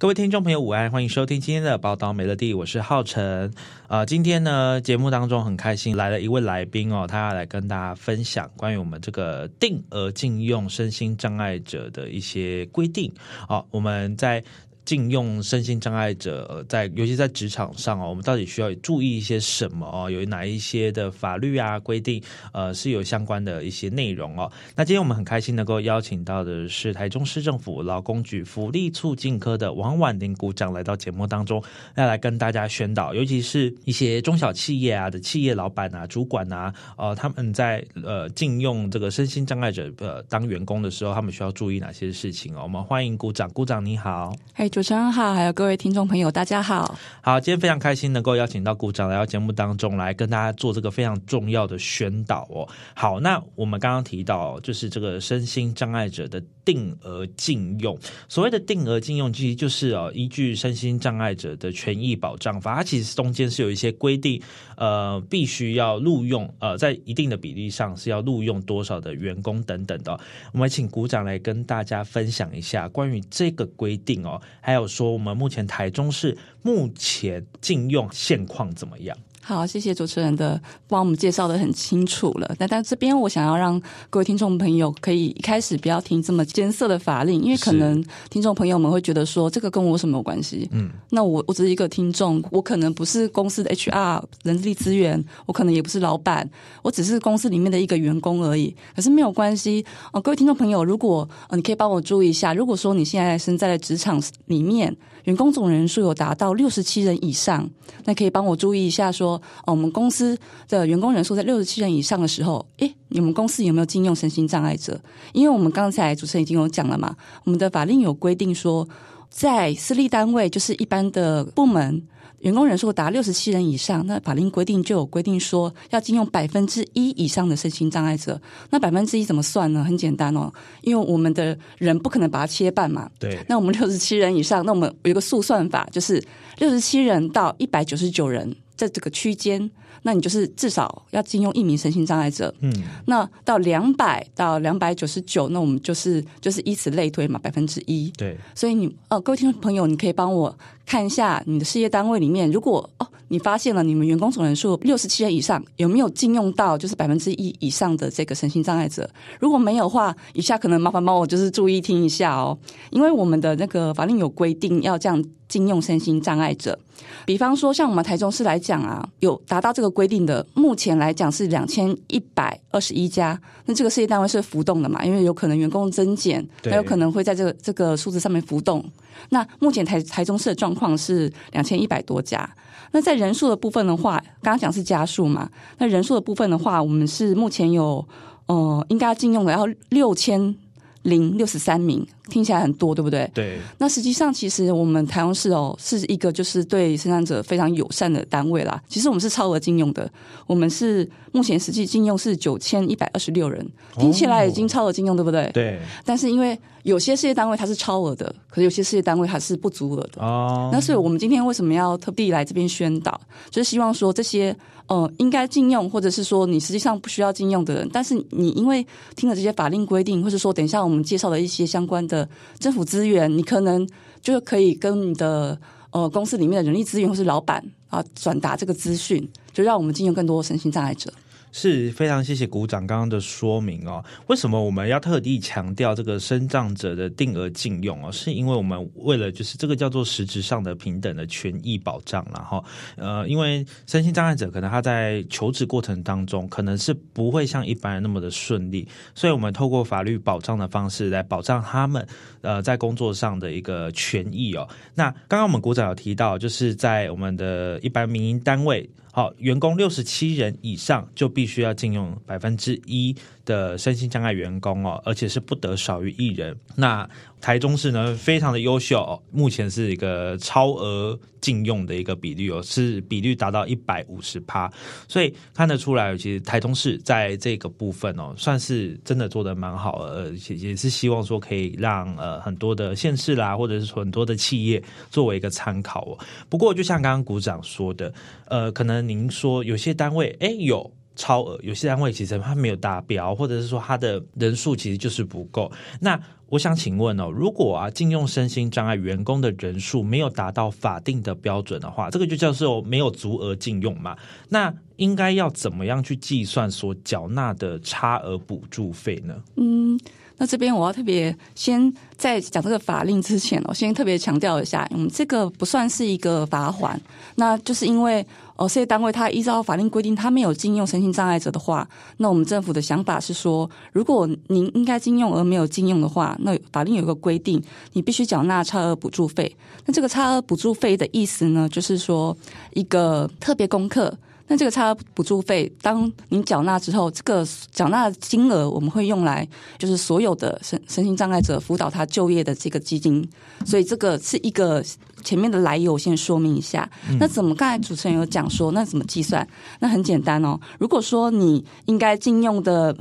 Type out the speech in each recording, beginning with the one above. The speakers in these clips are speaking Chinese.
各位听众朋友，午安，欢迎收听今天的报道美乐蒂，我是浩辰。呃，今天呢，节目当中很开心来了一位来宾哦，他要来跟大家分享关于我们这个定额禁用身心障碍者的一些规定。好、我们在。禁用身心障碍者，在尤其在职场上哦，我们到底需要注意一些什么哦？有哪一些的法律啊规定？呃，是有相关的一些内容哦。那今天我们很开心能够邀请到的是台中市政府劳工局福利促进科的王婉玲股长来到节目当中，要来跟大家宣导，尤其是一些中小企业啊的企业老板啊、主管啊，呃，他们在呃禁用这个身心障碍者呃当员工的时候，他们需要注意哪些事情哦？我们欢迎股长，股长你好，嘿、hey。主持人好，还有各位听众朋友，大家好。好，今天非常开心能够邀请到股长来到节目当中来跟大家做这个非常重要的宣导哦。好，那我们刚刚提到就是这个身心障碍者的定额禁用。所谓的定额禁用，其实就是哦，依据身心障碍者的权益保障法，它其实中间是有一些规定，呃，必须要录用，呃，在一定的比例上是要录用多少的员工等等的。我们请股长来跟大家分享一下关于这个规定哦。还有说，我们目前台中市目前禁用现况怎么样？好，谢谢主持人的帮我们介绍的很清楚了。那但这边我想要让各位听众朋友可以一开始不要听这么艰涩的法令，因为可能听众朋友们会觉得说这个跟我什么关系？嗯，那我我只是一个听众，我可能不是公司的 HR 人力资源，我可能也不是老板，我只是公司里面的一个员工而已。可是没有关系哦，各位听众朋友，如果呃你可以帮我注意一下，如果说你现在身在职场里面。员工总人数有达到六十七人以上，那可以帮我注意一下说，哦，我们公司的员工人数在六十七人以上的时候，诶，你们公司有没有禁用身心障碍者？因为我们刚才主持人已经有讲了嘛，我们的法令有规定说，在私立单位就是一般的部门。员工人数达六十七人以上，那法令规定就有规定说要禁用百分之一以上的身心障碍者。那百分之一怎么算呢？很简单哦，因为我们的人不可能把它切半嘛。对。那我们六十七人以上，那我们有一个速算法，就是六十七人到一百九十九人在这个区间。那你就是至少要禁用一名身心障碍者，嗯，那到两百到两百九十九，那我们就是就是以此类推嘛，百分之一，对，所以你呃，各位听众朋友，你可以帮我看一下你的事业单位里面，如果哦，你发现了你们员工总人数六十七人以上，有没有禁用到就是百分之一以上的这个身心障碍者？如果没有的话，以下可能麻烦帮我就是注意听一下哦，因为我们的那个法令有规定要这样禁用身心障碍者。比方说，像我们台中市来讲啊，有达到这个规定的，目前来讲是两千一百二十一家。那这个事业单位是浮动的嘛？因为有可能员工增减，还有可能会在这个这个数字上面浮动。那目前台台中市的状况是两千一百多家。那在人数的部分的话，刚刚讲是家数嘛？那人数的部分的话，我们是目前有呃，应该要禁用的要六千零六十三名。听起来很多，对不对？对。那实际上，其实我们台中市哦，是一个就是对生产者非常友善的单位啦。其实我们是超额禁用的，我们是目前实际禁用是九千一百二十六人，听起来已经超额禁用，对不对？对。但是因为有些事业单位它是超额的，可是有些事业单位它是不足额的哦。那所以我们今天为什么要特地来这边宣导？就是希望说这些呃应该禁用，或者是说你实际上不需要禁用的人，但是你因为听了这些法令规定，或者说等一下我们介绍的一些相关的。政府资源，你可能就可以跟你的呃公司里面的人力资源或是老板啊转达这个资讯，就让我们禁用更多身心障碍者。是非常谢谢股长刚刚的说明哦。为什么我们要特地强调这个身障者的定额禁用哦？是因为我们为了就是这个叫做实质上的平等的权益保障，然后呃，因为身心障碍者可能他在求职过程当中可能是不会像一般人那么的顺利，所以我们透过法律保障的方式来保障他们呃在工作上的一个权益哦。那刚刚我们股长有提到，就是在我们的一般民营单位。好，员工六十七人以上就必须要禁用百分之一的身心障碍员工哦，而且是不得少于一人。那台中市呢非常的优秀哦，目前是一个超额禁用的一个比率哦，是比率达到一百五十趴，所以看得出来，其实台中市在这个部分哦，算是真的做的蛮好，而且也是希望说可以让呃很多的县市啦，或者是很多的企业作为一个参考哦。不过就像刚刚股长说的，呃，可能您说有些单位诶有。超额，有些单位其实它没有达标，或者是说它的人数其实就是不够。那我想请问哦，如果啊，禁用身心障碍员工的人数没有达到法定的标准的话，这个就叫做没有足额禁用嘛？那应该要怎么样去计算所缴纳的差额补助费呢？嗯。那这边我要特别先在讲这个法令之前我，先特别强调一下，嗯，这个不算是一个罚锾，那就是因为哦，事业单位它依照法令规定，它没有禁用身心障碍者的话，那我们政府的想法是说，如果您应该禁用而没有禁用的话，那法令有一个规定，你必须缴纳差额补助费。那这个差额补助费的意思呢，就是说一个特别功课。那这个差额补助费，当您缴纳之后，这个缴纳的金额我们会用来，就是所有的身身心障碍者辅导他就业的这个基金，所以这个是一个前面的来由，我先说明一下。那怎么刚才主持人有讲说，那怎么计算？那很简单哦，如果说你应该禁用的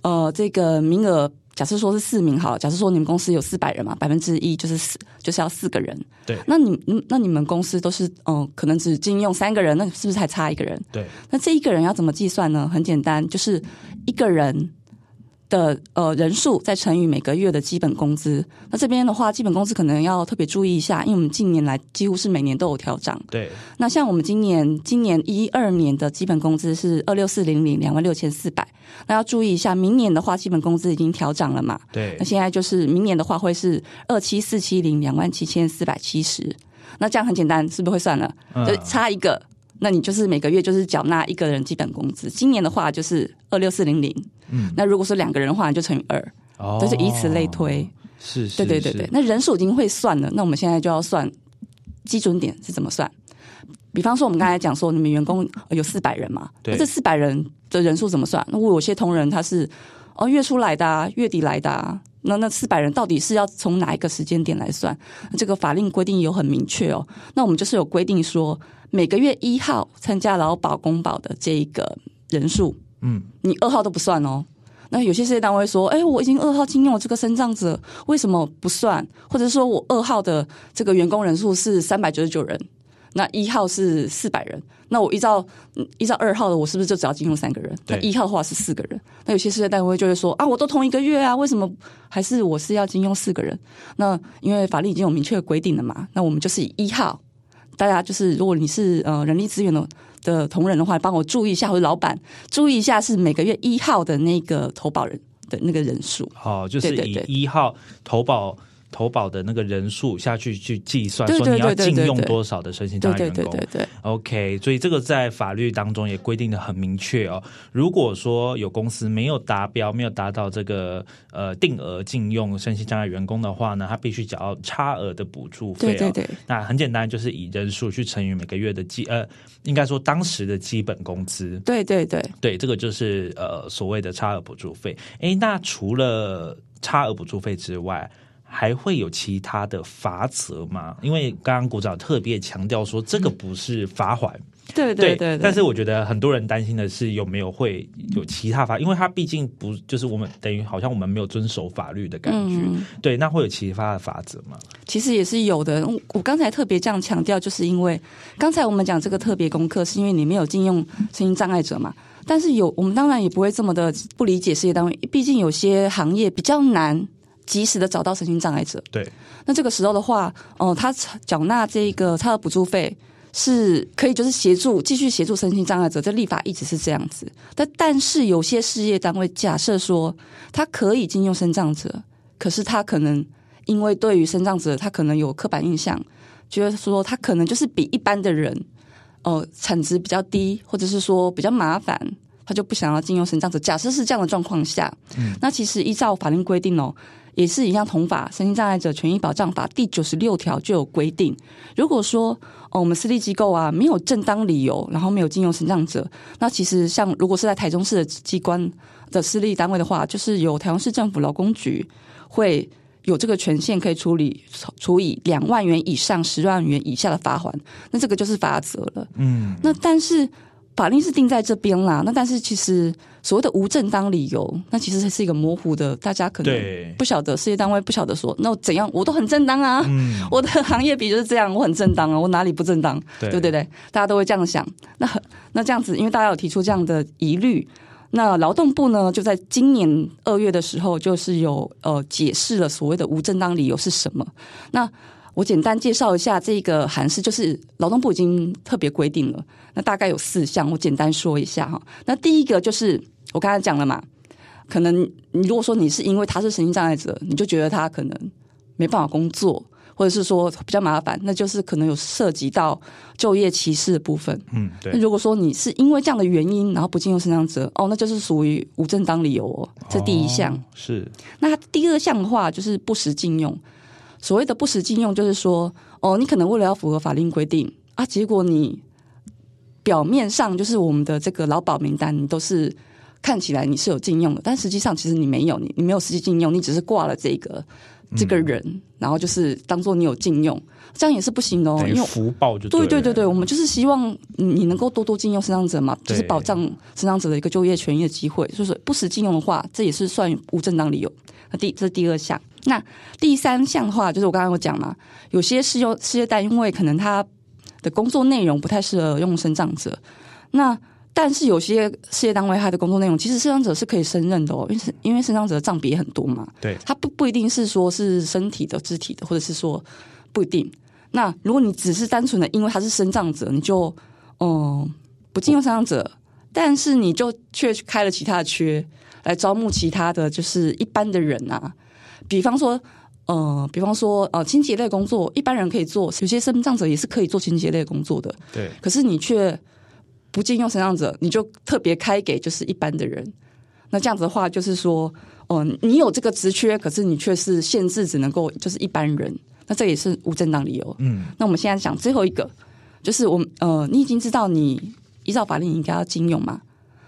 呃这个名额。假设说是四名好，假设说你们公司有四百人嘛，百分之一就是四，就是要四个人。对，那你那你们公司都是嗯、呃，可能只禁用三个人，那是不是还差一个人？对，那这一个人要怎么计算呢？很简单，就是一个人。的呃人数再乘以每个月的基本工资，那这边的话，基本工资可能要特别注意一下，因为我们近年来几乎是每年都有调涨。对，那像我们今年今年一二年的基本工资是二六四零零两万六千四百，那要注意一下，明年的话基本工资已经调涨了嘛？对，那现在就是明年的话会是二七四七零两万七千四百七十，那这样很简单，是不是会算了？嗯、就差一个。那你就是每个月就是缴纳一个人基本工资，今年的话就是二六四零零，嗯，那如果说两个人的话，你就乘以二，哦，就是以此类推，是，是，对对对对。那人数已经会算了，那我们现在就要算基准点是怎么算？比方说我们刚才讲说，你们员工有四百人嘛，对，那这四百人的人数怎么算？那我有些同仁他是哦月初来的啊，月底来的啊。那那四百人到底是要从哪一个时间点来算？这个法令规定有很明确哦。那我们就是有规定说，每个月一号参加劳保公保的这一个人数，嗯，你二号都不算哦。那有些事业单位说，哎，我已经二号禁用了这个身障者，为什么不算？或者说我二号的这个员工人数是三百九十九人。那一号是四百人，那我依照依照二号的，我是不是就只要禁用三个人？那一号的话是四个人。那有些事业单位就会说啊，我都同一个月啊，为什么还是我是要禁用四个人？那因为法律已经有明确的规定了嘛。那我们就是以一号，大家就是如果你是呃人力资源的的同仁的话，帮我注意一下，或者老板注意一下，是每个月一号的那个投保人的那个人数。好，就是以一号投保。投保的那个人数下去去计算，说你要禁用多少的身心障碍员工。对对对对对。OK，所以这个在法律当中也规定的很明确哦。如果说有公司没有达标，没有达到这个呃定额禁用身心障碍员工的话呢，他必须缴差额的补助费。对对对。那很简单，就是以人数去乘以每个月的基呃，应该说当时的基本工资。对对对。对，这个就是呃所谓的差额补助费。诶，那除了差额补助费之外，还会有其他的罚则吗？因为刚刚股长特别强调说，这个不是罚款。对对对，对，但是我觉得很多人担心的是有没有会有其他法，因为它毕竟不就是我们等于好像我们没有遵守法律的感觉。嗯、对，那会有其他的法则吗？其实也是有的。我刚才特别这样强调，就是因为刚才我们讲这个特别功课，是因为你没有禁用身心障碍者嘛。但是有我们当然也不会这么的不理解事业单位，毕竟有些行业比较难。及时的找到身心障碍者，对，那这个时候的话，哦、呃，他缴纳这个他的补助费是可以，就是协助继续协助身心障碍者。这立法一直是这样子，但但是有些事业单位假设说他可以禁用身障者，可是他可能因为对于身障者他可能有刻板印象，觉得说他可能就是比一般的人，哦、呃，产值比较低，或者是说比较麻烦。他就不想要禁用身障者。假设是这样的状况下，嗯，那其实依照法律规定哦，也是一样同法《身心障碍者权益保障法》第九十六条就有规定，如果说哦我们私立机构啊没有正当理由，然后没有禁用身障者，那其实像如果是在台中市的机关的私立单位的话，就是由台中市政府劳工局会有这个权限可以处理处以两万元以上十万元以下的罚款，那这个就是罚则了。嗯，那但是法令是定在这边啦。那但是其实所谓的无正当理由，那其实是一个模糊的，大家可能不晓得，事业单位不晓得说，那我怎样我都很正当啊。嗯，我的行业比就是这样，我很正当啊，我哪里不正当？对，对不对对？大家都会这样想。那那这样子，因为大家有提出这样的疑虑。那劳动部呢，就在今年二月的时候，就是有呃解释了所谓的无正当理由是什么。那我简单介绍一下这个函释，就是劳动部已经特别规定了。那大概有四项，我简单说一下哈。那第一个就是我刚才讲了嘛，可能你如果说你是因为他是身心障碍者，你就觉得他可能没办法工作。或者是说比较麻烦，那就是可能有涉及到就业歧视的部分。嗯，对。那如果说你是因为这样的原因，然后不进用身障者，哦，那就是属于无正当理由哦。这第一项。哦，是。那第二项的话，就是不实禁用。所谓的不实禁用，就是说，哦，你可能为了要符合法令规定啊，结果你表面上就是我们的这个劳保名单，你都是看起来你是有禁用的，但实际上其实你没有，你你没有实际禁用，你只是挂了这个。这个人，嗯、然后就是当做你有禁用，这样也是不行的哦。因为福报就对，对对对对，我们就是希望你能够多多禁用身障者嘛，就是保障身障者的一个就业权益的机会。就是不实禁用的话，这也是算无正当理由。那第这是第二项，那第三项的话，就是我刚刚有讲嘛，有些事用事业单位可能他的工作内容不太适合用身障者，那。但是有些事业单位他的工作内容，其实身障者是可以胜任的哦，因为因为身障者的障别也很多嘛。对，他不不一定是说是身体的、肢体的，或者是说不一定。那如果你只是单纯的因为他是身障者，你就嗯、呃、不进用身障者，但是你就却开了其他的缺来招募其他的就是一般的人啊，比方说呃，比方说呃清洁类工作，一般人可以做，有些身障者也是可以做清洁类工作的。对，可是你却。不禁用身障者，你就特别开给就是一般的人。那这样子的话，就是说，哦、呃，你有这个职缺，可是你却是限制只能够就是一般人。那这也是无正当理由。嗯。那我们现在讲最后一个，就是我们呃，你已经知道你依照法令应该要禁用嘛？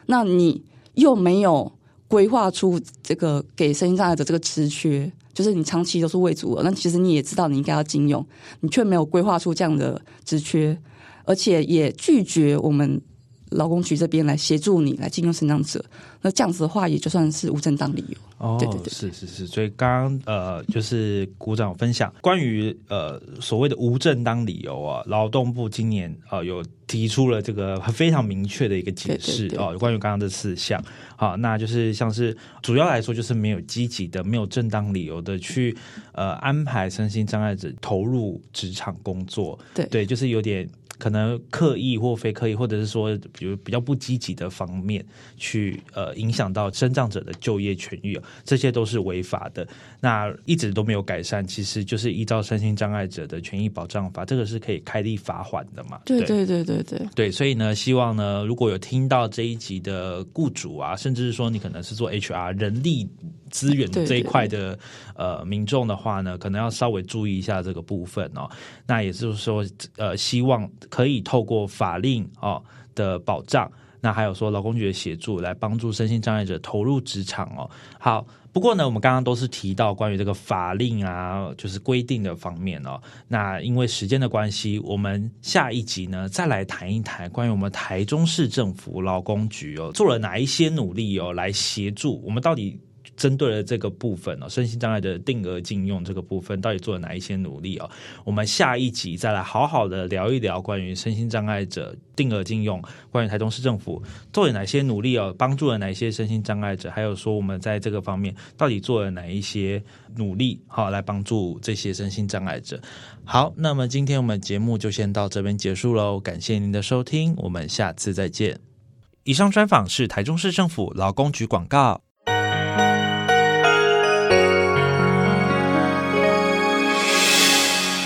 那你又没有规划出这个给身心障碍者这个职缺，就是你长期都是未足额。那其实你也知道你应该要禁用，你却没有规划出这样的职缺，而且也拒绝我们。劳工局这边来协助你来进用身障者，那这样子的话也就算是无正当理由。哦，对对对，是是是。所以刚刚呃，就是股长分享关于呃所谓的无正当理由啊，劳动部今年呃有提出了这个非常明确的一个解释哦，关于刚刚的四项。好，那就是像是主要来说就是没有积极的、没有正当理由的去呃安排身心障碍者投入职场工作。对对，就是有点。可能刻意或非刻意，或者是说，比如比较不积极的方面去呃影响到身障者的就业权益，这些都是违法的。那一直都没有改善，其实就是依照身心障碍者的权益保障法，这个是可以开立罚款的嘛？对对对对对对，所以呢，希望呢，如果有听到这一集的雇主啊，甚至是说你可能是做 HR 人力。资源这一块的呃民众的话呢，可能要稍微注意一下这个部分哦。那也就是说，呃，希望可以透过法令哦的保障，那还有说劳工局的协助，来帮助身心障碍者投入职场哦。好，不过呢，我们刚刚都是提到关于这个法令啊，就是规定的方面哦。那因为时间的关系，我们下一集呢再来谈一谈关于我们台中市政府劳工局哦做了哪一些努力哦，来协助我们到底。针对了这个部分哦，身心障碍的定额禁用这个部分，到底做了哪一些努力哦？我们下一集再来好好的聊一聊关于身心障碍者定额禁用，关于台中市政府做了哪些努力哦，帮助了哪些身心障碍者，还有说我们在这个方面到底做了哪一些努力，好来帮助这些身心障碍者。好，那么今天我们节目就先到这边结束喽，感谢您的收听，我们下次再见。以上专访是台中市政府劳工局广告。